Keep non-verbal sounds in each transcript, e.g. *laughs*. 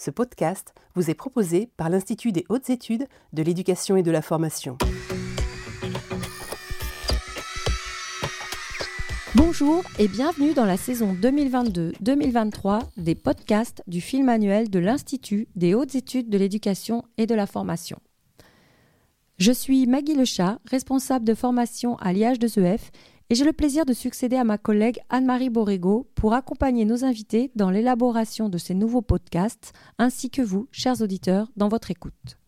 Ce podcast vous est proposé par l'Institut des hautes études de l'éducation et de la formation. Bonjour et bienvenue dans la saison 2022-2023 des podcasts du film annuel de l'Institut des hautes études de l'éducation et de la formation. Je suis Maggie Lechat, responsable de formation à l'IH2EF et j'ai le plaisir de succéder à ma collègue Anne-Marie Borrego pour accompagner nos invités dans l'élaboration de ces nouveaux podcasts, ainsi que vous, chers auditeurs, dans votre écoute.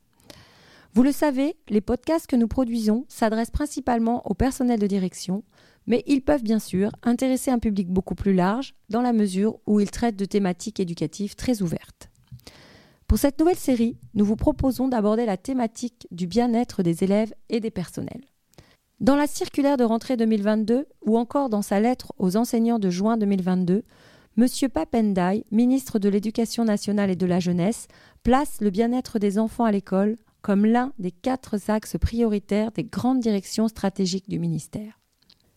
Vous le savez, les podcasts que nous produisons s'adressent principalement au personnel de direction, mais ils peuvent bien sûr intéresser un public beaucoup plus large dans la mesure où ils traitent de thématiques éducatives très ouvertes. Pour cette nouvelle série, nous vous proposons d'aborder la thématique du bien-être des élèves et des personnels. Dans la circulaire de rentrée 2022 ou encore dans sa lettre aux enseignants de juin 2022, M. Papendai, ministre de l'Éducation nationale et de la jeunesse, place le bien-être des enfants à l'école comme l'un des quatre axes prioritaires des grandes directions stratégiques du ministère.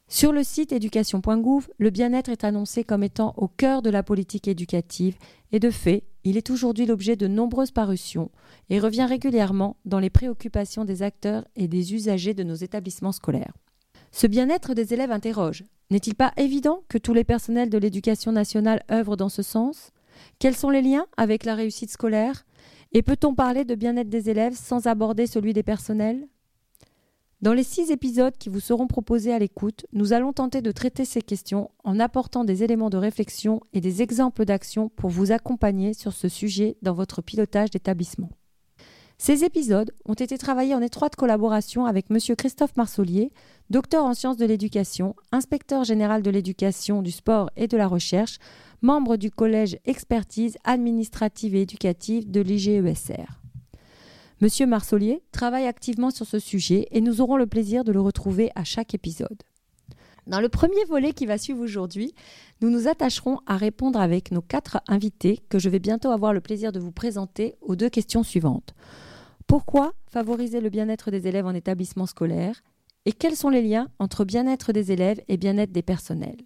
Sur le site éducation.gouv, le bien-être est annoncé comme étant au cœur de la politique éducative et de fait, il est aujourd'hui l'objet de nombreuses parutions et revient régulièrement dans les préoccupations des acteurs et des usagers de nos établissements scolaires. Ce bien-être des élèves interroge. N'est-il pas évident que tous les personnels de l'éducation nationale œuvrent dans ce sens? Quels sont les liens avec la réussite scolaire? Et peut-on parler de bien-être des élèves sans aborder celui des personnels? Dans les six épisodes qui vous seront proposés à l'écoute, nous allons tenter de traiter ces questions en apportant des éléments de réflexion et des exemples d'action pour vous accompagner sur ce sujet dans votre pilotage d'établissement. Ces épisodes ont été travaillés en étroite collaboration avec M. Christophe Marsolier, docteur en sciences de l'éducation, inspecteur général de l'éducation, du sport et de la recherche, membre du collège expertise administrative et éducative de l'IGESR. Monsieur Marsolier travaille activement sur ce sujet et nous aurons le plaisir de le retrouver à chaque épisode. Dans le premier volet qui va suivre aujourd'hui, nous nous attacherons à répondre avec nos quatre invités que je vais bientôt avoir le plaisir de vous présenter aux deux questions suivantes. Pourquoi favoriser le bien-être des élèves en établissement scolaire Et quels sont les liens entre bien-être des élèves et bien-être des personnels?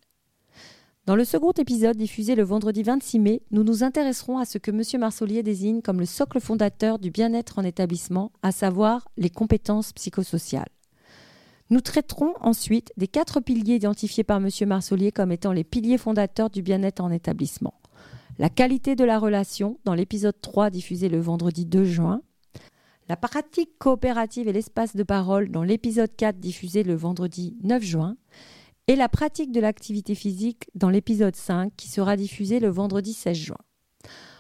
Dans le second épisode diffusé le vendredi 26 mai, nous nous intéresserons à ce que M. Marsolier désigne comme le socle fondateur du bien-être en établissement, à savoir les compétences psychosociales. Nous traiterons ensuite des quatre piliers identifiés par M. Marsolier comme étant les piliers fondateurs du bien-être en établissement. La qualité de la relation, dans l'épisode 3 diffusé le vendredi 2 juin. La pratique coopérative et l'espace de parole, dans l'épisode 4 diffusé le vendredi 9 juin et la pratique de l'activité physique dans l'épisode 5 qui sera diffusé le vendredi 16 juin.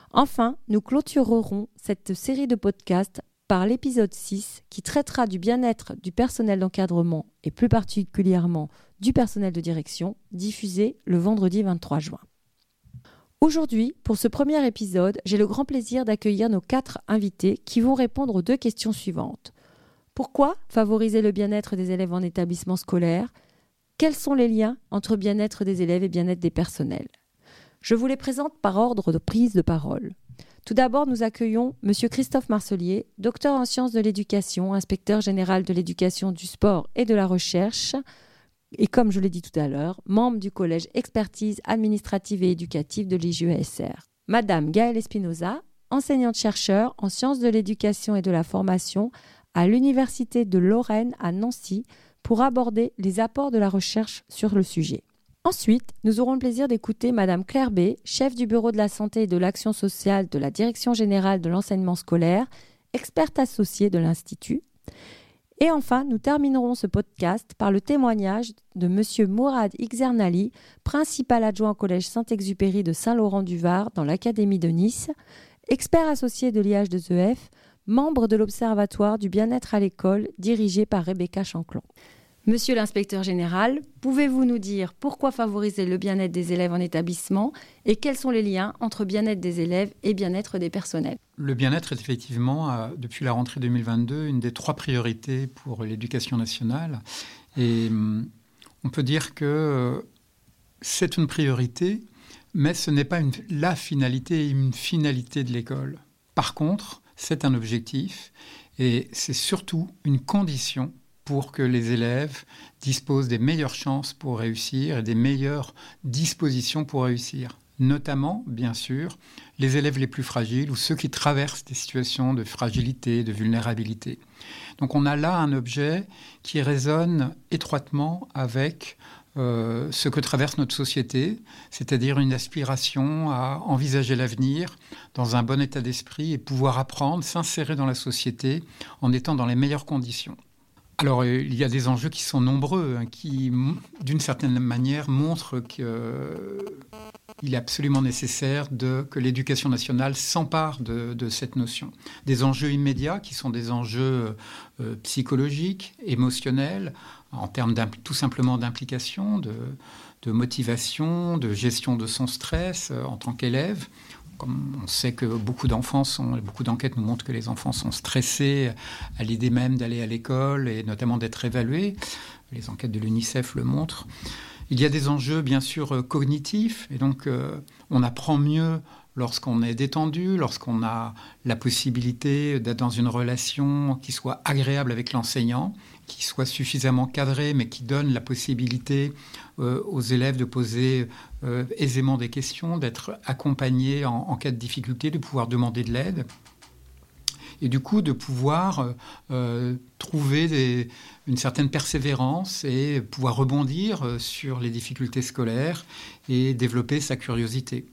Enfin, nous clôturerons cette série de podcasts par l'épisode 6 qui traitera du bien-être du personnel d'encadrement et plus particulièrement du personnel de direction, diffusé le vendredi 23 juin. Aujourd'hui, pour ce premier épisode, j'ai le grand plaisir d'accueillir nos quatre invités qui vont répondre aux deux questions suivantes. Pourquoi favoriser le bien-être des élèves en établissement scolaire? Quels sont les liens entre bien-être des élèves et bien-être des personnels? Je vous les présente par ordre de prise de parole. Tout d'abord, nous accueillons M. Christophe Marcelier, docteur en sciences de l'éducation, inspecteur général de l'éducation, du sport et de la recherche, et comme je l'ai dit tout à l'heure, membre du collège expertise administrative et éducative de l'IGESR. Madame Gaëlle Espinoza, enseignante-chercheur en sciences de l'éducation et de la formation à l'Université de Lorraine à Nancy, pour aborder les apports de la recherche sur le sujet. Ensuite, nous aurons le plaisir d'écouter Madame Claire B, chef du Bureau de la santé et de l'action sociale de la Direction générale de l'enseignement scolaire, experte associée de l'Institut. Et enfin, nous terminerons ce podcast par le témoignage de M. Mourad Ixernali, principal adjoint au Collège Saint-Exupéry de Saint-Laurent-du-Var dans l'Académie de Nice, expert associé de l'IH2EF, membre de l'Observatoire du bien-être à l'école dirigé par Rebecca Chanclon. Monsieur l'inspecteur général, pouvez-vous nous dire pourquoi favoriser le bien-être des élèves en établissement et quels sont les liens entre bien-être des élèves et bien-être des personnels? Le bien-être est effectivement, euh, depuis la rentrée 2022, une des trois priorités pour l'éducation nationale. Et hum, on peut dire que euh, c'est une priorité, mais ce n'est pas la finalité, une finalité de l'école. Par contre, c'est un objectif et c'est surtout une condition pour que les élèves disposent des meilleures chances pour réussir et des meilleures dispositions pour réussir. Notamment, bien sûr, les élèves les plus fragiles ou ceux qui traversent des situations de fragilité, de vulnérabilité. Donc on a là un objet qui résonne étroitement avec euh, ce que traverse notre société, c'est-à-dire une aspiration à envisager l'avenir dans un bon état d'esprit et pouvoir apprendre, s'insérer dans la société en étant dans les meilleures conditions. Alors, euh, il y a des enjeux qui sont nombreux, hein, qui, d'une certaine manière, montrent qu'il euh, est absolument nécessaire que l'éducation nationale s'empare de, cette notion. Des enjeux immédiats, qui sont des enjeux psychologiques, émotionnels, en termes tout simplement d'implication, de, motivation, de gestion de son stress en tant qu'élève on sait que beaucoup d'enfants sont, beaucoup d'enquêtes nous montrent que les enfants sont stressés à l'idée même d'aller à l'école et notamment d'être évalués. Les enquêtes de l'UNICEF le montrent. Il y a des enjeux bien sûr cognitifs et donc euh, on apprend mieux lorsqu'on est détendu, lorsqu'on a la possibilité d'être dans une relation qui soit agréable avec l'enseignant, qui soit suffisamment cadrée, mais qui donne la possibilité euh, aux élèves de poser euh, aisément des questions, d'être accompagnés en, cas de difficulté, de pouvoir demander de l'aide. Et du coup, de pouvoir euh, trouver une certaine persévérance et pouvoir rebondir sur les difficultés scolaires et développer sa curiosité.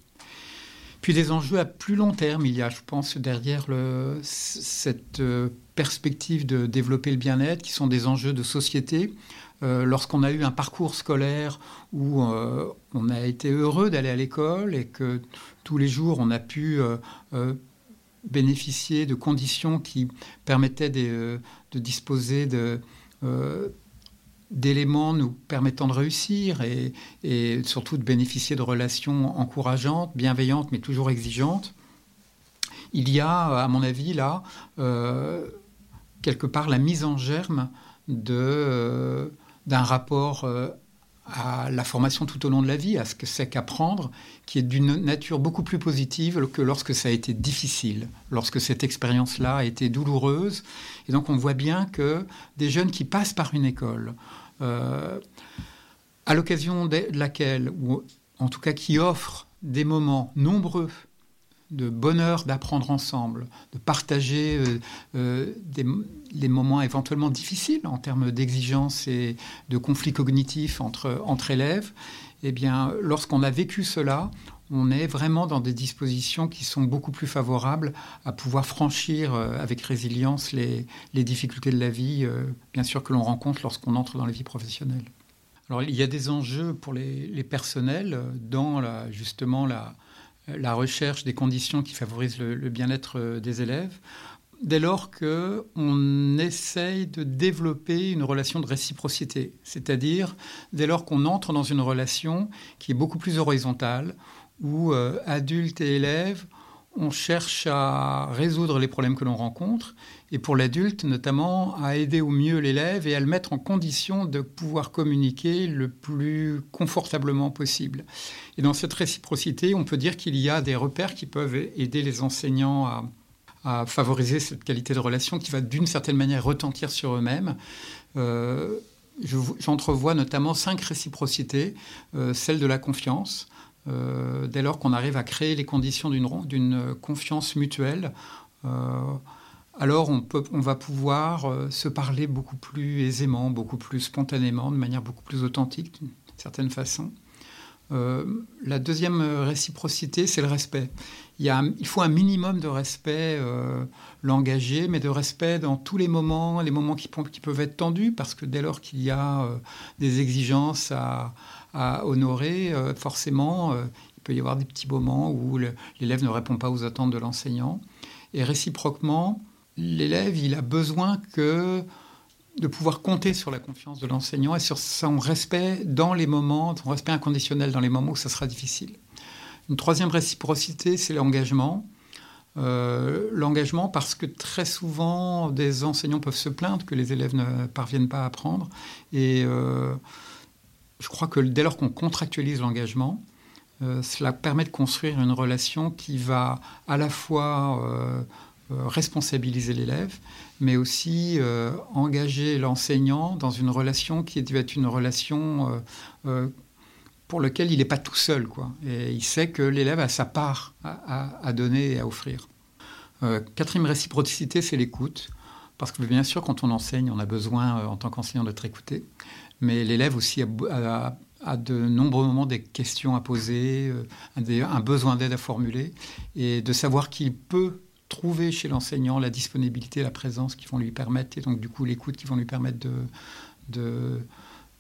Puis des enjeux à plus long terme, il y a, je pense, derrière le, cette euh, perspective de développer le bien-être, qui sont des enjeux de société. Euh, lorsqu'on a eu un parcours scolaire où euh, on a été heureux d'aller à l'école et que tous les jours on a pu bénéficier de conditions qui permettaient de, disposer d'éléments nous permettant de réussir et, surtout de bénéficier de relations encourageantes, bienveillantes, mais toujours exigeantes. Il y a, à mon avis, là, euh, quelque part, la mise en germe euh, d'un rapport euh, à la formation tout au long de la vie, à ce que c'est qu'apprendre, qui est d'une nature beaucoup plus positive que lorsque ça a été difficile, lorsque cette expérience-là a été douloureuse. Et donc on voit bien que des jeunes qui passent par une école, euh, à l'occasion de laquelle, ou en tout cas qui offrent des moments nombreux de bonheur d'apprendre ensemble, de partager euh, euh, les moments éventuellement difficiles en termes d'exigence et de conflits cognitifs entre, entre élèves, eh bien, lorsqu'on a vécu cela, on est vraiment dans des dispositions qui sont beaucoup plus favorables à pouvoir franchir euh, avec résilience les, difficultés de la vie, bien sûr, que l'on rencontre lorsqu'on entre dans la vie professionnelle. Alors, il y a des enjeux pour les, personnels dans justement la, la recherche des conditions qui favorisent le, bien-être euh, des élèves, dès lors qu'on essaye de développer une relation de réciprocité, c'est-à-dire dès lors qu'on entre dans une relation qui est beaucoup plus horizontale, où euh, adultes et élèves on cherche à résoudre les problèmes que l'on rencontre, et pour l'adulte notamment à aider au mieux l'élève et à le mettre en condition de pouvoir communiquer le plus confortablement possible. Et dans cette réciprocité, on peut dire qu'il y a des repères qui peuvent aider les enseignants à, favoriser cette qualité de relation qui va d'une certaine manière retentir sur eux-mêmes. Euh, j'entrevois notamment cinq réciprocités, euh, celle de la confiance, euh, dès lors qu'on arrive à créer les conditions d'une confiance mutuelle, alors on, va pouvoir euh, se parler beaucoup plus aisément, beaucoup plus spontanément, de manière beaucoup plus authentique d'une certaine façon. la deuxième réciprocité, c'est le respect. Il, faut un minimum de respect l'engager, mais de respect dans tous les moments, les moments qui, peuvent être tendus, parce que dès lors qu'il y a des exigences à, honorer, euh, forcément, euh, il peut y avoir des petits moments où l'élève ne répond pas aux attentes de l'enseignant. Et réciproquement, l'élève, il a besoin que de pouvoir compter sur la confiance de l'enseignant et sur son respect dans les moments, son respect inconditionnel dans les moments où ça sera difficile. Une troisième réciprocité, c'est l'engagement. Euh, l'engagement parce que très souvent, des enseignants peuvent se plaindre que les élèves ne parviennent pas à apprendre. Et je crois que dès lors qu'on contractualise l'engagement, euh, cela permet de construire une relation qui va à la fois euh, euh, responsabiliser l'élève, mais aussi engager l'enseignant dans une relation qui doit être une relation pour lequel il n'est pas tout seul. Quoi. Et il sait que l'élève a sa part à, donner et à offrir. Euh, quatrième réciprocité, c'est l'écoute. Parce que bien sûr, quand on enseigne, on a besoin euh, en tant qu'enseignant d'être écouté. Mais l'élève aussi a, de nombreux moments des questions à poser, euh, un besoin d'aide à formuler, et de savoir qu'il peut trouver chez l'enseignant la disponibilité, la présence qui vont lui permettre, et donc du coup l'écoute qui vont lui permettre de,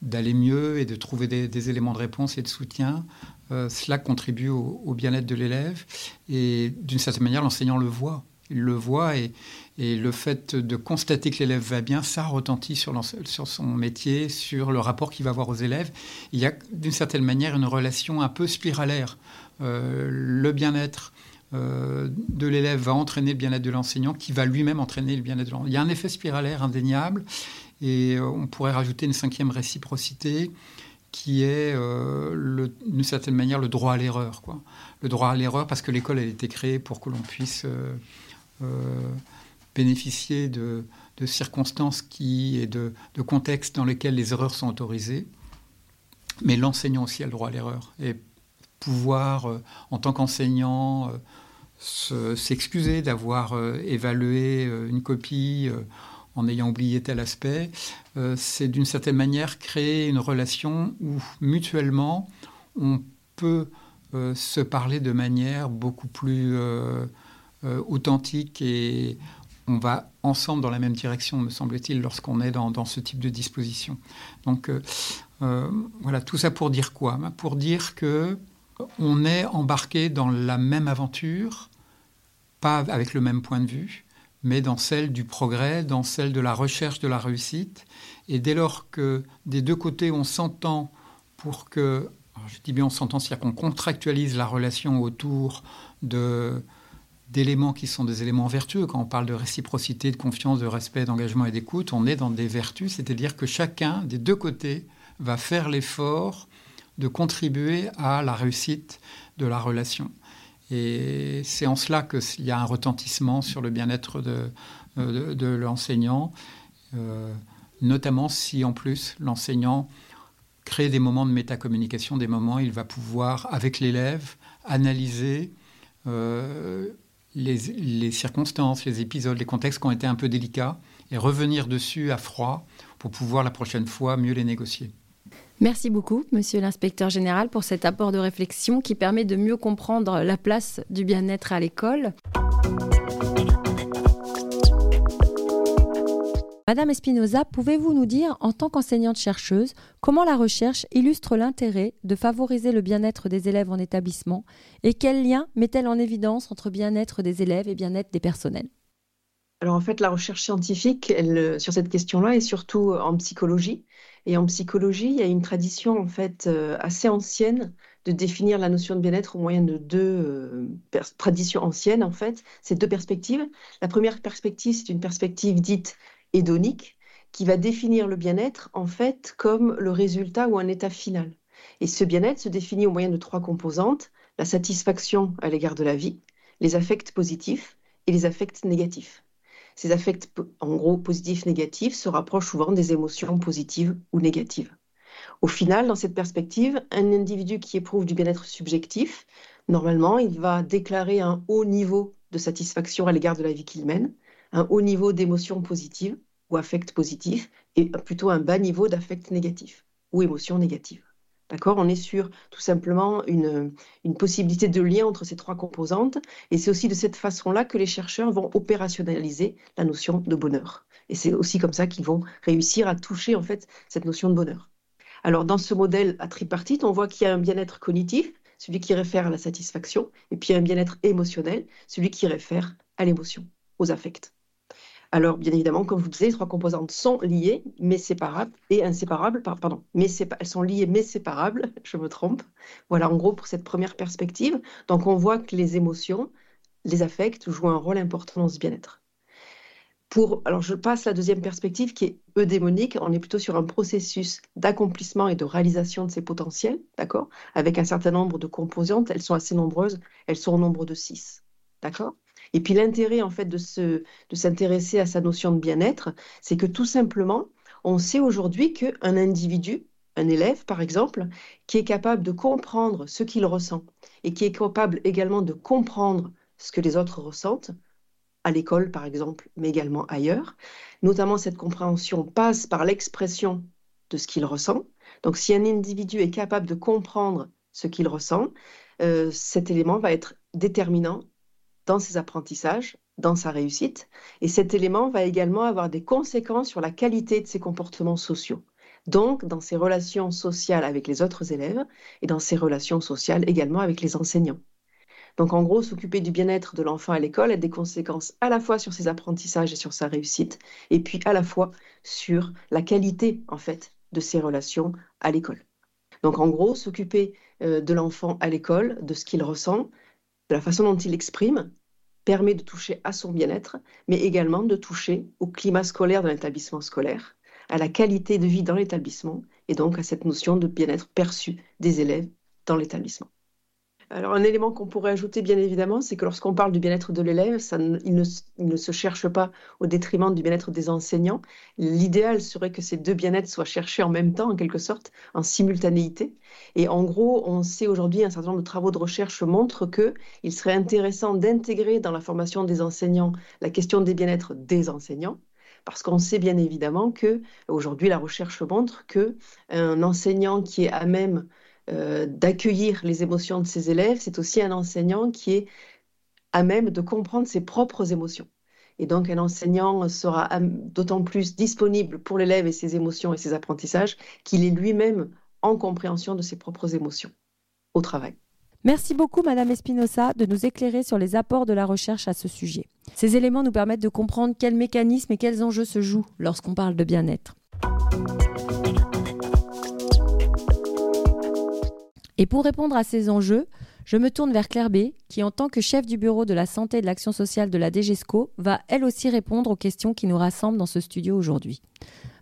d'aller mieux et de trouver des, éléments de réponse et de soutien, euh, cela contribue au, bien-être de l'élève. Et d'une certaine manière, l'enseignant le voit. Il le voit et, et le fait de constater que l'élève va bien, ça retentit sur, sur, son métier, sur le rapport qu'il va avoir aux élèves. Il y a d'une certaine manière une relation un peu spiralaire. Euh, le bien-être euh, de l'élève va entraîner le bien-être de l'enseignant, qui va lui-même entraîner le bien-être de l'enseignant. Il y a un effet spiralaire indéniable. Et euh, on pourrait rajouter une cinquième réciprocité qui est euh, d'une certaine manière le droit à l'erreur. Le droit à l'erreur parce que l'école a été créée pour que l'on puisse bénéficier de, circonstances qui, et de, contextes dans lesquels les erreurs sont autorisées. Mais l'enseignant aussi a le droit à l'erreur. Et pouvoir, en tant qu'enseignant, s'excuser d'avoir évalué une copie en ayant oublié tel aspect, euh, c'est d'une certaine manière créer une relation où mutuellement on peut euh, se parler de manière beaucoup plus euh, authentique et on va ensemble dans la même direction, me semble-t-il, lorsqu'on est dans, ce type de disposition. Donc voilà, tout ça pour dire quoi? Ben, Pour dire que on est embarqué dans la même aventure, pas avec le même point de vue, mais dans celle du progrès, dans celle de la recherche de la réussite. Et dès lors que des deux côtés on s'entend pour que, je dis bien on s'entend, c'est-à-dire qu'on contractualise la relation autour de d'éléments qui sont des éléments vertueux. Quand on parle de réciprocité, de confiance, de respect, d'engagement et d'écoute, on est dans des vertus, c'est-à-dire que chacun des deux côtés va faire l'effort de contribuer à la réussite de la relation. Et c'est en cela qu'il y a un retentissement sur le bien-être de, de, l'enseignant, euh, notamment si en plus l'enseignant crée des moments de métacommunication, des moments où il va pouvoir, avec l'élève, analyser euh, les, circonstances, les épisodes, les contextes qui ont été un peu délicats, et revenir dessus à froid pour pouvoir la prochaine fois mieux les négocier. Merci beaucoup, monsieur l'inspecteur général, pour cet apport de réflexion qui permet de mieux comprendre la place du bien-être à l'école. Madame Espinoza, pouvez-vous nous dire, en tant qu'enseignante-chercheuse, comment la recherche illustre l'intérêt de favoriser le bien-être des élèves en établissement et quel lien met-elle en évidence entre bien-être des élèves et bien-être des personnels? Alors en fait, la recherche scientifique elle, sur cette question-là est surtout en psychologie. Et en psychologie, il y a une tradition en fait euh, assez ancienne de définir la notion de bien-être au moyen de deux euh, traditions anciennes en fait. Ces deux perspectives. La première perspective, c'est une perspective dite hédonique qui va définir le bien-être en fait comme le résultat ou un état final. Et ce bien-être se définit au moyen de trois composantes la satisfaction à l'égard de la vie, les affects positifs et les affects négatifs. Ces affects, en gros, positifs, négatifs, se rapprochent souvent des émotions positives ou négatives. Au final, dans cette perspective, un individu qui éprouve du bien-être subjectif, normalement, il va déclarer un haut niveau de satisfaction à l'égard de la vie qu'il mène, un haut niveau d'émotions positives ou affects positifs, et plutôt un bas niveau d'affects négatifs ou émotions négatives. D'accord? On est sur tout simplement une, possibilité de lien entre ces trois composantes. Et c'est aussi de cette façon-là que les chercheurs vont opérationnaliser la notion de bonheur. Et c'est aussi comme ça qu'ils vont réussir à toucher en fait cette notion de bonheur. Alors dans ce modèle à tripartite, on voit qu'il y a un bien-être cognitif, celui qui réfère à la satisfaction, et puis un bien-être émotionnel, celui qui réfère à l'émotion, aux affects. Alors, bien évidemment, comme je vous disais, les trois composantes sont liées, mais séparables, et inséparables, pardon, mais elles sont liées, mais séparables, *laughs* je me trompe. Voilà, en gros, pour cette première perspective. Donc, on voit que les émotions, les affects jouent un rôle important dans ce bien-être. Pour, alors, je passe à la deuxième perspective qui est eudémonique. On est plutôt sur un processus d'accomplissement et de réalisation de ces potentiels, d'accord? Avec un certain nombre de composantes. Elles sont assez nombreuses. Elles sont au nombre de six, d'accord? Et puis l'intérêt en fait de, s'intéresser à sa notion de bien-être, c'est que tout simplement, on sait aujourd'hui qu'un individu un élève, par exemple, qui est capable de comprendre ce qu'il ressent et qui est capable également de comprendre ce que les autres ressentent, à l'école par exemple, mais également ailleurs. Notamment, cette compréhension passe par l'expression de ce qu'il ressent. Donc, si un individu est capable de comprendre ce qu'il ressent, euh, cet élément va être déterminant dans ses apprentissages, dans sa réussite. Et cet élément va également avoir des conséquences sur la qualité de ses comportements sociaux. Donc, dans ses relations sociales avec les autres élèves et dans ses relations sociales également avec les enseignants. Donc, en gros, s'occuper du bien-être de l'enfant à l'école a des conséquences à la fois sur ses apprentissages et sur sa réussite, et puis à la fois sur la qualité, en fait, de ses relations à l'école. Donc, en gros, s'occuper euh, de l'enfant à l'école, de ce qu'il ressent, la façon dont il exprime, permet de toucher à son bien-être, mais également de toucher au climat scolaire de l'établissement scolaire, à la qualité de vie dans l'établissement et donc à cette notion de bien-être perçu des élèves dans l'établissement. Alors, un élément qu'on pourrait ajouter, bien évidemment, c'est que lorsqu'on parle du bien-être de l'élève, il, ne, se cherche pas au détriment du bien-être des enseignants. L'idéal serait que ces deux bien-être soient cherchés en même temps, en quelque sorte, en simultanéité. Et en gros, on sait aujourd'hui, un certain nombre de travaux de recherche montrent qu'il serait intéressant d'intégrer dans la formation des enseignants la question des bien-être des enseignants parce qu'on sait bien évidemment que aujourd'hui la recherche montre que un enseignant qui est à même euh, d'accueillir les émotions de ses élèves, c'est aussi un enseignant qui est à même de comprendre ses propres émotions. Et donc, un enseignant sera d'autant plus disponible pour l'élève et ses émotions et ses apprentissages qu'il est lui-même en compréhension de ses propres émotions au travail. Merci beaucoup, Madame Espinosa, de nous éclairer sur les apports de la recherche à ce sujet. Ces éléments nous permettent de comprendre quels mécanismes et quels enjeux se jouent lorsqu'on parle de bien-être. Et pour répondre à ces enjeux, je me tourne vers Claire B, qui en tant que chef du bureau de la santé et de l'action sociale de la DGESCO, va elle aussi répondre aux questions qui nous rassemblent dans ce studio aujourd'hui.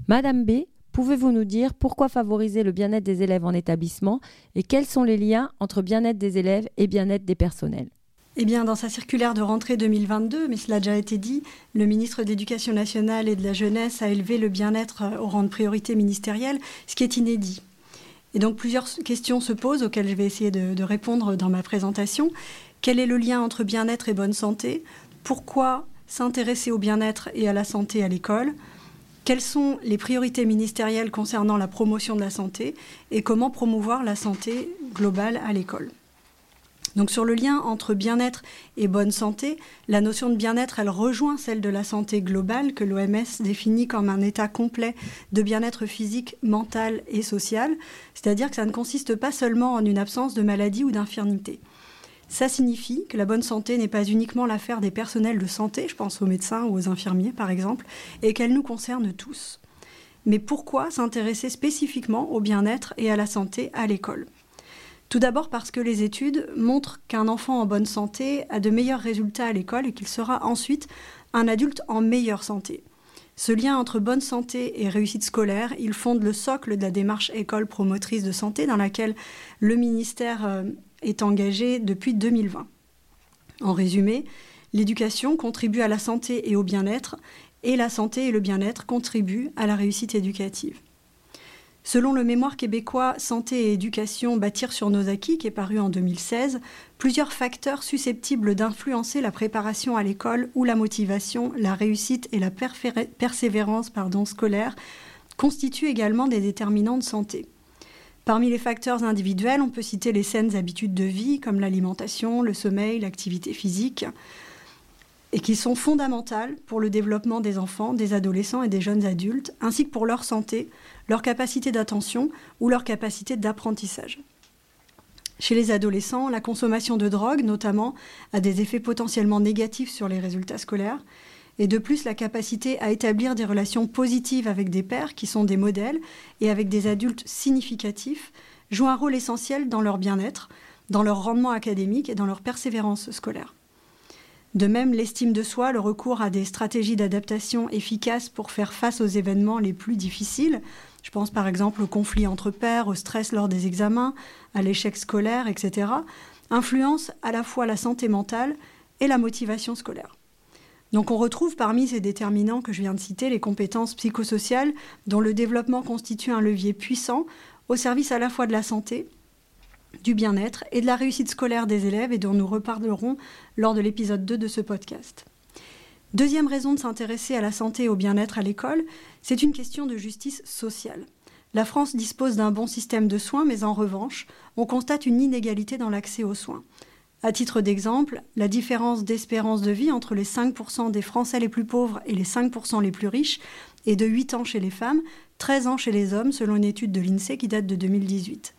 Madame B, pouvez-vous nous dire pourquoi favoriser le bien-être des élèves en établissement et quels sont les liens entre bien-être des élèves et bien-être des personnels? Eh bien, dans sa circulaire de rentrée 2022, mais cela a déjà été dit, le ministre d'Éducation nationale et de la jeunesse a élevé le bien-être au rang de priorité ministérielle, ce qui est inédit. Et donc plusieurs questions se posent auxquelles je vais essayer de, répondre dans ma présentation. Quel est le lien entre bien-être et bonne santé? Pourquoi s'intéresser au bien-être et à la santé à l'école? Quelles sont les priorités ministérielles concernant la promotion de la santé? Et comment promouvoir la santé globale à l'école? Donc sur le lien entre bien-être et bonne santé, la notion de bien-être, elle rejoint celle de la santé globale que l'OMS définit comme un état complet de bien-être physique, mental et social, c'est-à-dire que ça ne consiste pas seulement en une absence de maladie ou d'infirmité. Ça signifie que la bonne santé n'est pas uniquement l'affaire des personnels de santé, je pense aux médecins ou aux infirmiers par exemple, et qu'elle nous concerne tous. Mais pourquoi s'intéresser spécifiquement au bien-être et à la santé à l'école? Tout d'abord parce que les études montrent qu'un enfant en bonne santé a de meilleurs résultats à l'école et qu'il sera ensuite un adulte en meilleure santé. Ce lien entre bonne santé et réussite scolaire, il fonde le socle de la démarche école promotrice de santé dans laquelle le ministère euh, est engagé depuis 2020. En résumé, l'éducation contribue à la santé et au bien-être, et la santé et le bien-être contribuent à la réussite éducative. Selon le mémoire québécois Santé et éducation bâtir sur nos acquis, qui est paru en 2016, plusieurs facteurs susceptibles d'influencer la préparation à l'école ou la motivation, la réussite et la persévérance scolaire constituent également des déterminants de santé. Parmi les facteurs individuels, on peut citer les saines habitudes de vie comme l'alimentation, le sommeil, l'activité physique, et qui sont fondamentales pour le développement des enfants, des adolescents et des jeunes adultes, ainsi que pour leur santé, leur capacité d'attention ou leur capacité d'apprentissage. Chez les adolescents, la consommation de drogue, notamment, a des effets potentiellement négatifs sur les résultats scolaires. Et de plus, la capacité à établir des relations positives avec des pères qui sont des modèles et avec des adultes significatifs joue un rôle essentiel dans leur bien-être, dans leur rendement académique et dans leur persévérance scolaire. De même, l'estime de soi, le recours à des stratégies d'adaptation efficaces pour faire face aux événements les plus difficiles, je pense par exemple au conflit entre pairs, au stress lors des examens, à l'échec scolaire, etc., influence à la fois la santé mentale et la motivation scolaire. Donc on retrouve parmi ces déterminants que je viens de citer les compétences psychosociales dont le développement constitue un levier puissant au service à la fois de la santé, du bien-être et de la réussite scolaire des élèves et dont nous reparlerons lors de l'épisode 2 de ce podcast. Deuxième raison de s'intéresser à la santé et au bien-être à l'école, c'est une question de justice sociale. La France dispose d'un bon système de soins, mais en revanche, on constate une inégalité dans l'accès aux soins. À titre d'exemple, la différence d'espérance de vie entre les 5% des Français les plus pauvres et les 5% les plus riches est de 8 ans chez les femmes, 13 ans chez les hommes, selon une étude de l'INSEE qui date de 2018.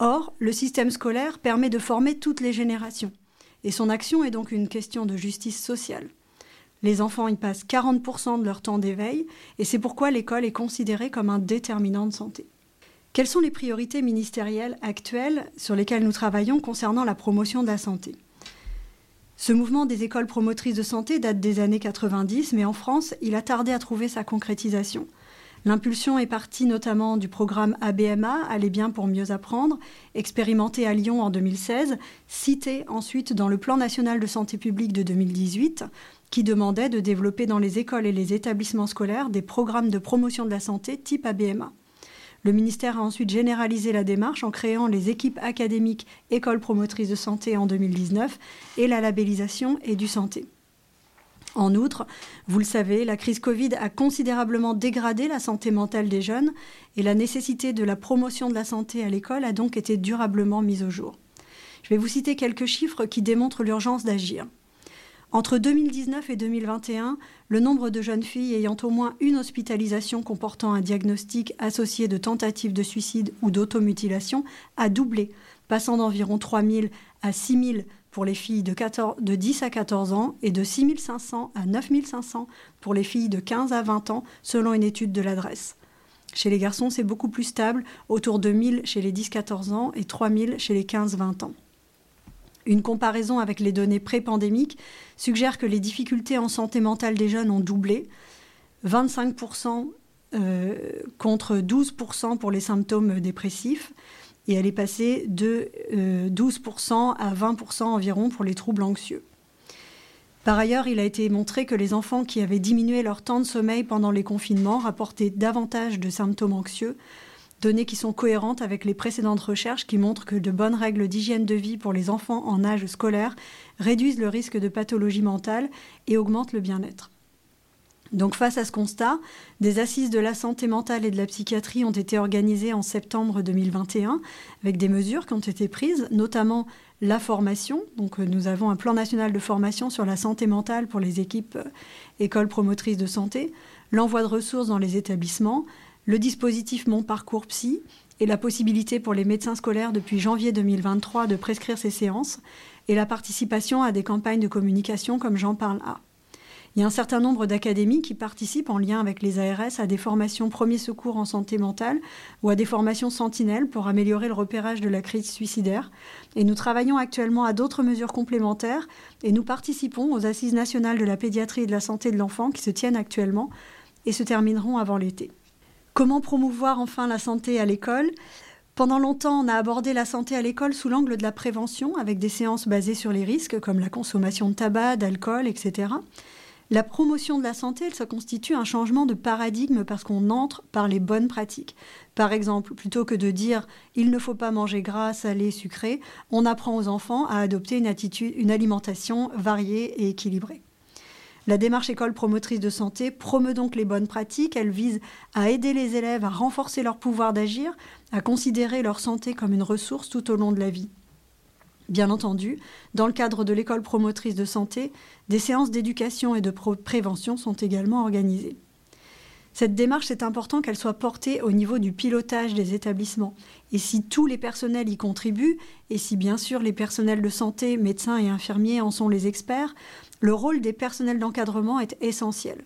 Or, le système scolaire permet de former toutes les générations, et son action est donc une question de justice sociale. Les enfants y passent 40% de leur temps d'éveil, et c'est pourquoi l'école est considérée comme un déterminant de santé. Quelles sont les priorités ministérielles actuelles sur lesquelles nous travaillons concernant la promotion de la santé? Ce mouvement des écoles promotrices de santé date des années 90, mais en France, il a tardé à trouver sa concrétisation. L'impulsion est partie notamment du programme ABMA, Aller bien pour mieux apprendre, expérimenté à Lyon en 2016, cité ensuite dans le Plan national de santé publique de 2018, qui demandait de développer dans les écoles et les établissements scolaires des programmes de promotion de la santé type ABMA. Le ministère a ensuite généralisé la démarche en créant les équipes académiques écoles promotrices de santé en 2019 et la labellisation et du santé. En outre, vous le savez, la crise Covid a considérablement dégradé la santé mentale des jeunes et la nécessité de la promotion de la santé à l'école a donc été durablement mise au jour. Je vais vous citer quelques chiffres qui démontrent l'urgence d'agir. Entre 2019 et 2021, le nombre de jeunes filles ayant au moins une hospitalisation comportant un diagnostic associé de tentative de suicide ou d'automutilation a doublé, passant d'environ 3 000 à 6 000 pour les filles de, 10 à 14 ans et de 6 500 à 9 500 pour les filles de 15 à 20 ans, selon une étude de l'adresse. Chez les garçons, c'est beaucoup plus stable, autour de 1000 chez les 10-14 ans et 3000 chez les 15-20 ans. Une comparaison avec les données pré-pandémiques suggère que les difficultés en santé mentale des jeunes ont doublé, 25% euh, contre 12% pour les symptômes dépressifs, et elle est passée de 12% euh, à 20% environ pour les troubles anxieux. Par ailleurs, il a été montré que les enfants qui avaient diminué leur temps de sommeil pendant les confinements rapportaient davantage de symptômes anxieux, données qui sont cohérentes avec les précédentes recherches qui montrent que de bonnes règles d'hygiène de vie pour les enfants en âge scolaire réduisent le risque de pathologie mentale et augmentent le bien-être. Donc face à ce constat, des assises de la santé mentale et de la psychiatrie ont été organisées en septembre 2021 avec des mesures qui ont été prises, notamment la formation. Donc euh, nous avons un plan national de formation sur la santé mentale pour les équipes euh, écoles promotrices de santé, l'envoi de ressources dans les établissements, le dispositif Mon Parcours Psy et la possibilité pour les médecins scolaires depuis janvier 2023 de prescrire ces séances et la participation à des campagnes de communication comme j'en parle là. Il y a un certain nombre d'académies qui participent en lien avec les ARS à des formations premiers secours en santé mentale ou à des formations sentinelles pour améliorer le repérage de la crise suicidaire. Et nous travaillons actuellement à d'autres mesures complémentaires et nous participons aux assises nationales de la pédiatrie et de la santé de l'enfant qui se tiennent actuellement et se termineront avant l'été. Comment promouvoir enfin la santé à l'école? Pendant longtemps, on a abordé la santé à l'école sous l'angle de la prévention, avec des séances basées sur les risques, comme la consommation de tabac, d'alcool, etc. La promotion de la santé, elle se constitue un changement de paradigme parce qu'on entre par les bonnes pratiques. Par exemple, plutôt que de dire il ne faut pas manger gras, salé, sucré, on apprend aux enfants à adopter une, attitude, une alimentation variée et équilibrée. La démarche école promotrice de santé promeut donc les bonnes pratiques. Elle vise à aider les élèves à renforcer leur pouvoir d'agir, à considérer leur santé comme une ressource tout au long de la vie. Bien entendu, dans le cadre de l'école promotrice de santé, des séances d'éducation et de prévention sont également organisées. Cette démarche, c'est important qu'elle soit portée au niveau du pilotage des établissements. Et si tous les personnels y contribuent, et si bien sûr les personnels de santé, médecins et infirmiers en sont les experts, le rôle des personnels d'encadrement est essentiel.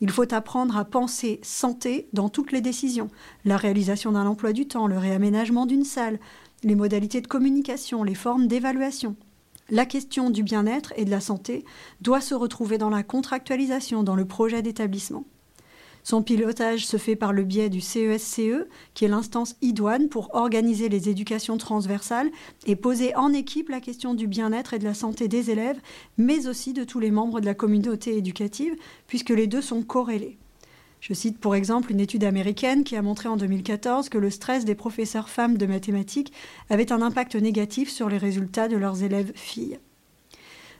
Il faut apprendre à penser santé dans toutes les décisions. La réalisation d'un emploi du temps, le réaménagement d'une salle, les modalités de communication, les formes d'évaluation. La question du bien-être et de la santé doit se retrouver dans la contractualisation, dans le projet d'établissement. Son pilotage se fait par le biais du CESCE, e, qui est l'instance idoine pour organiser les éducations transversales et poser en équipe la question du bien-être et de la santé des élèves, mais aussi de tous les membres de la communauté éducative, puisque les deux sont corrélés. Je cite pour exemple une étude américaine qui a montré en 2014 que le stress des professeurs femmes de mathématiques avait un impact négatif sur les résultats de leurs élèves filles.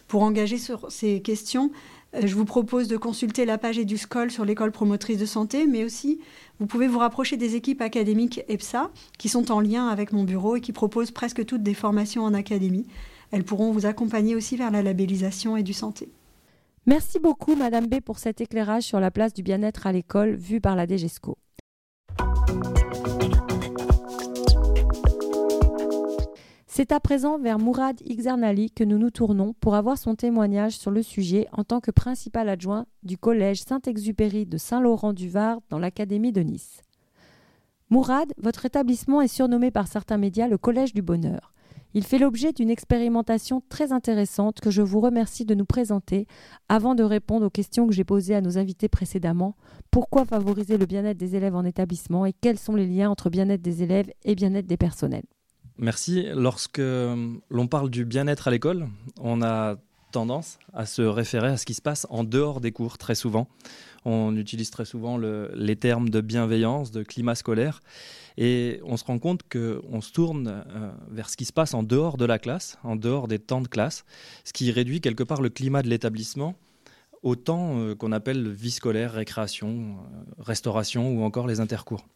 Pour engager sur ces questions, euh, je vous propose de consulter la page EduSCOL sur l'école promotrice de santé, mais aussi vous pouvez vous rapprocher des équipes académiques EPSA qui sont en lien avec mon bureau et qui proposent presque toutes des formations en académie. Elles pourront vous accompagner aussi vers la labellisation et du santé. Merci beaucoup, Madame B, pour cet éclairage sur la place du bien-être à l'école vu par la DGESCO. C'est à présent vers Mourad Ixernali que nous nous tournons pour avoir son témoignage sur le sujet en tant que principal adjoint du collège Saint-Exupéry de Saint-Laurent-du-Var dans l'Académie de Nice. Mourad, votre établissement est surnommé par certains médias le Collège du Bonheur. Il fait l'objet d'une expérimentation très intéressante que je vous remercie de nous présenter avant de répondre aux questions que j'ai posées à nos invités précédemment. Pourquoi favoriser le bien-être des élèves en établissement et quels sont les liens entre bien-être des élèves et bien-être des personnels? Merci. Lorsque euh, l'on parle du bien-être à l'école, on a tendance à se référer à ce qui se passe en dehors des cours très souvent. On utilise très souvent les termes de bienveillance, de climat scolaire, et on se rend compte qu'on se tourne euh, vers ce qui se passe en dehors de la classe, en dehors des temps de classe, ce qui réduit quelque part le climat de l'établissement au temps euh, qu'on appelle vie scolaire, récréation, restauration ou encore les intercours.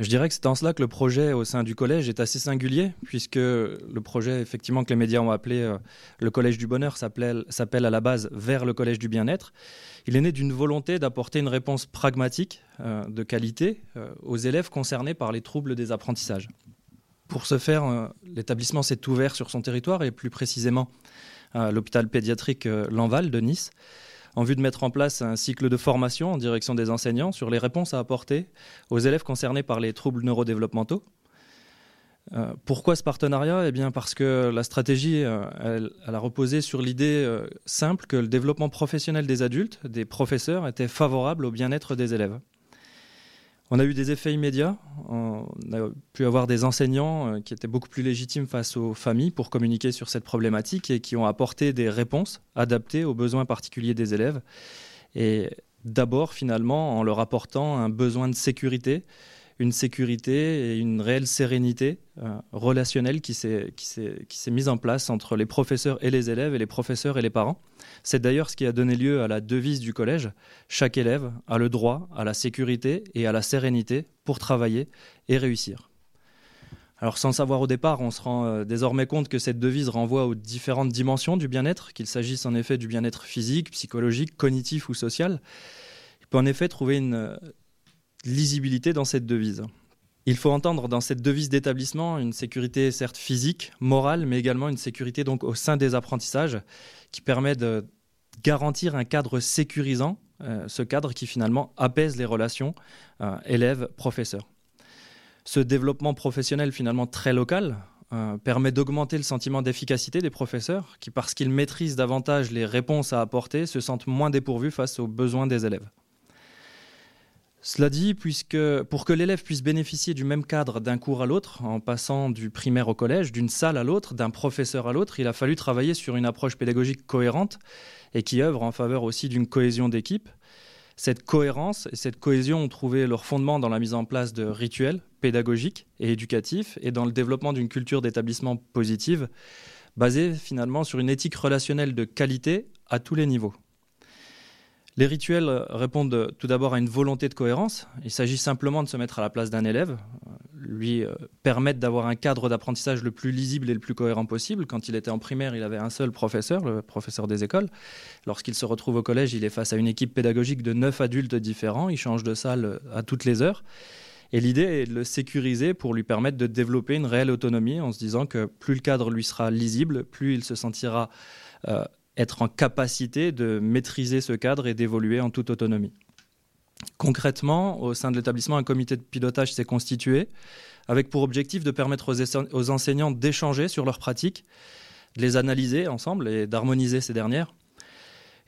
Je dirais que c'est en cela que le projet au sein du collège est assez singulier, puisque le projet, effectivement, que les médias ont appelé euh, le Collège du Bonheur s'appelle à la base vers le Collège du Bien-être. Il est né d'une volonté d'apporter une réponse pragmatique, euh, de qualité, euh, aux élèves concernés par les troubles des apprentissages. Pour ce faire, l'établissement s'est ouvert sur son territoire et plus précisément à l'hôpital pédiatrique Lanval de Nice en vue de mettre en place un cycle de formation en direction des enseignants sur les réponses à apporter aux élèves concernés par les troubles neurodéveloppementaux. Euh, pourquoi ce partenariat? Eh bien parce que la stratégie, euh, a reposé sur l'idée euh, simple que le développement professionnel des adultes, des professeurs, était favorable au bien-être des élèves. On a eu des effets immédiats. On a pu avoir des enseignants euh, qui étaient beaucoup plus légitimes face aux familles pour communiquer sur cette problématique et qui ont apporté des réponses adaptées aux besoins particuliers des élèves. Et d'abord, finalement, en leur apportant un besoin de sécurité, une sécurité et une réelle sérénité euh, relationnelle qui s'est mise en place entre les professeurs et les élèves et les professeurs et les parents. C'est d'ailleurs ce qui a donné lieu à la devise du collège. Chaque élève a le droit à la sécurité et à la sérénité pour travailler et réussir. Alors sans savoir au départ, on se rend euh, désormais compte que cette devise renvoie aux différentes dimensions du bien-être, qu'il s'agisse en effet du bien-être physique, psychologique, cognitif ou social. Il peut en effet trouver une lisibilité dans cette devise. Il faut entendre dans cette devise d'établissement une sécurité certes physique, morale, mais également une sécurité donc au sein des apprentissages qui permet de garantir un cadre sécurisant, euh, ce cadre qui finalement apaise les relations euh, élèves-professeurs. Ce développement professionnel finalement très local euh, permet d'augmenter le sentiment d'efficacité des professeurs qui, parce qu'ils maîtrisent davantage les réponses à apporter, se sentent moins dépourvus face aux besoins des élèves. Cela dit, puisque pour que l'élève puisse bénéficier du même cadre d'un cours à l'autre, en passant du primaire au collège, d'une salle à l'autre, d'un professeur à l'autre, il a fallu travailler sur une approche pédagogique cohérente et qui œuvre en faveur aussi d'une cohésion d'équipe. Cette cohérence et cette cohésion ont trouvé leur fondement dans la mise en place de rituels pédagogiques et éducatifs et dans le développement d'une culture d'établissement positive, basée finalement sur une éthique relationnelle de qualité à tous les niveaux. Les rituels répondent tout d'abord à une volonté de cohérence. Il s'agit simplement de se mettre à la place d'un élève, lui euh, permettre d'avoir un cadre d'apprentissage le plus lisible et le plus cohérent possible. Quand il était en primaire, il avait un seul professeur, le professeur des écoles. Lorsqu'il se retrouve au collège, il est face à une équipe pédagogique de neuf adultes différents. Il change de salle à toutes les heures. Et l'idée est de le sécuriser pour lui permettre de développer une réelle autonomie en se disant que plus le cadre lui sera lisible, plus il se sentira euh, être en capacité de maîtriser ce cadre et d'évoluer en toute autonomie. Concrètement, au sein de l'établissement, un comité de pilotage s'est constitué avec pour objectif de permettre aux, enseignants d'échanger sur leurs pratiques, de les analyser ensemble et d'harmoniser ces dernières.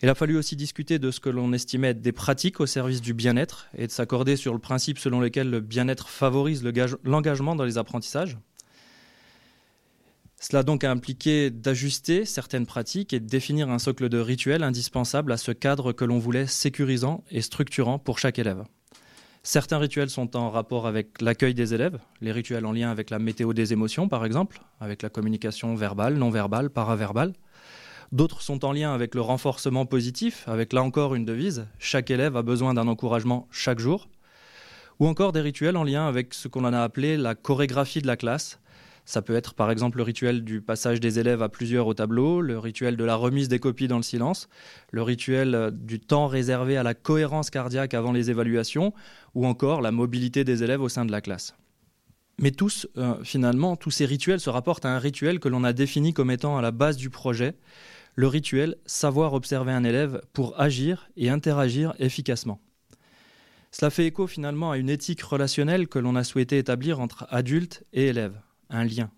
Il a fallu aussi discuter de ce que l'on estimait être des pratiques au service du bien-être et de s'accorder sur le principe selon lequel le bien-être favorise l'engagement dans les apprentissages. Cela donc a impliqué d'ajuster certaines pratiques et de définir un socle de rituels indispensables à ce cadre que l'on voulait sécurisant et structurant pour chaque élève. Certains rituels sont en rapport avec l'accueil des élèves, les rituels en lien avec la météo des émotions par exemple, avec la communication verbale, non verbale, paraverbale. D'autres sont en lien avec le renforcement positif, avec là encore une devise, chaque élève a besoin d'un encouragement chaque jour. Ou encore des rituels en lien avec ce qu'on a appelé la chorégraphie de la classe, ça peut être par exemple le rituel du passage des élèves à plusieurs au tableau, le rituel de la remise des copies dans le silence, le rituel euh, du temps réservé à la cohérence cardiaque avant les évaluations, ou encore la mobilité des élèves au sein de la classe. Mais tous, euh, finalement, tous ces rituels se rapportent à un rituel que l'on a défini comme étant à la base du projet, le rituel savoir observer un élève pour agir et interagir efficacement. Cela fait écho finalement à une éthique relationnelle que l'on a souhaité établir entre adultes et élèves un lien.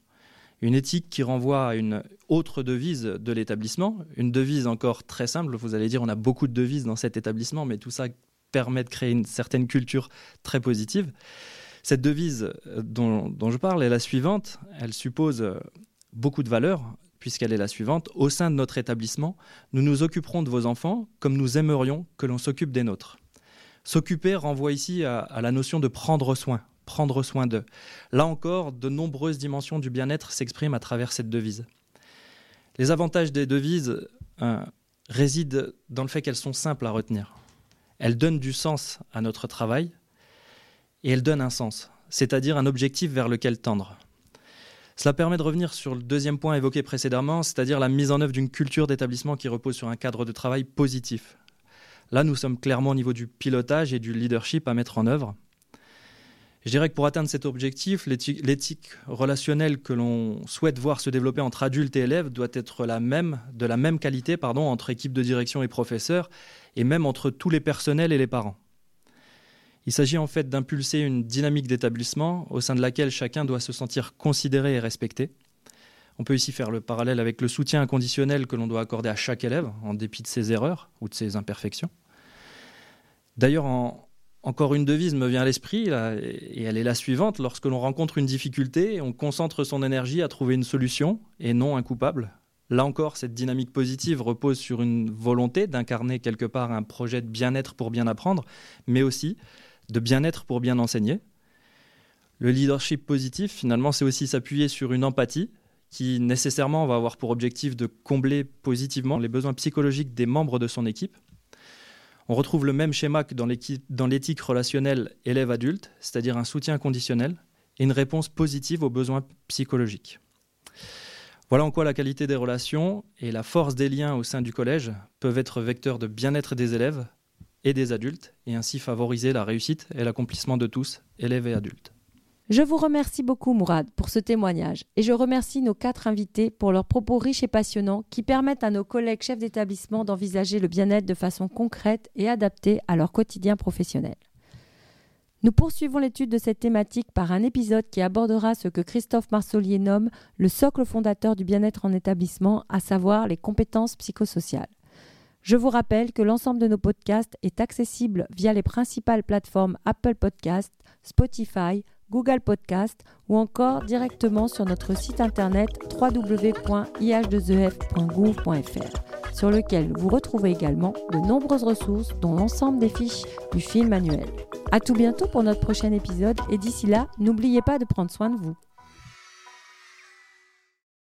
Une éthique qui renvoie à une autre devise de l'établissement, une devise encore très simple. Vous allez dire, on a beaucoup de devises dans cet établissement, mais tout ça permet de créer une certaine culture très positive. Cette devise euh, dont, je parle est la suivante. Elle suppose euh, beaucoup de valeurs, puisqu'elle est la suivante. Au sein de notre établissement, nous nous occuperons de vos enfants comme nous aimerions que l'on s'occupe des nôtres. S'occuper renvoie ici à, la notion de prendre soin, prendre soin d'eux. Là encore, de nombreuses dimensions du bien-être s'expriment à travers cette devise. Les avantages des devises euh, résident dans le fait qu'elles sont simples à retenir. Elles donnent du sens à notre travail et elles donnent un sens, c'est-à-dire un objectif vers lequel tendre. Cela permet de revenir sur le deuxième point évoqué précédemment, c'est-à-dire la mise en œuvre d'une culture d'établissement qui repose sur un cadre de travail positif. Là, nous sommes clairement au niveau du pilotage et du leadership à mettre en œuvre. Je dirais que pour atteindre cet objectif, l'éthique relationnelle que l'on souhaite voir se développer entre adultes et élèves doit être la même, de la même qualité pardon, entre équipe de direction et professeurs, et même entre tous les personnels et les parents. Il s'agit en fait d'impulser une dynamique d'établissement au sein de laquelle chacun doit se sentir considéré et respecté. On peut ici faire le parallèle avec le soutien inconditionnel que l'on doit accorder à chaque élève, en dépit de ses erreurs ou de ses imperfections. D'ailleurs, en, encore une devise me vient à l'esprit, et elle est la suivante. Lorsque l'on rencontre une difficulté, on concentre son énergie à trouver une solution et non un coupable. Là encore, cette dynamique positive repose sur une volonté d'incarner quelque part un projet de bien-être pour bien apprendre, mais aussi de bien-être pour bien enseigner. Le leadership positif, finalement, c'est aussi s'appuyer sur une empathie qui nécessairement va avoir pour objectif de combler positivement les besoins psychologiques des membres de son équipe on retrouve le même schéma que dans l'éthique relationnelle élève-adulte, c'est-à-dire un soutien conditionnel et une réponse positive aux besoins psychologiques. Voilà en quoi la qualité des relations et la force des liens au sein du collège peuvent être vecteurs de bien-être des élèves et des adultes et ainsi favoriser la réussite et l'accomplissement de tous, élèves et adultes. Je vous remercie beaucoup Mourad pour ce témoignage et je remercie nos quatre invités pour leurs propos riches et passionnants qui permettent à nos collègues chefs d'établissement d'envisager le bien-être de façon concrète et adaptée à leur quotidien professionnel. Nous poursuivons l'étude de cette thématique par un épisode qui abordera ce que Christophe Marsolier nomme le socle fondateur du bien-être en établissement, à savoir les compétences psychosociales. Je vous rappelle que l'ensemble de nos podcasts est accessible via les principales plateformes Apple Podcasts, Spotify, Google Podcast ou encore directement sur notre site internet www.ih2ef.gouv.fr sur lequel vous retrouvez également de nombreuses ressources dont l'ensemble des fiches du film annuel. À tout bientôt pour notre prochain épisode et d'ici là, n'oubliez pas de prendre soin de vous.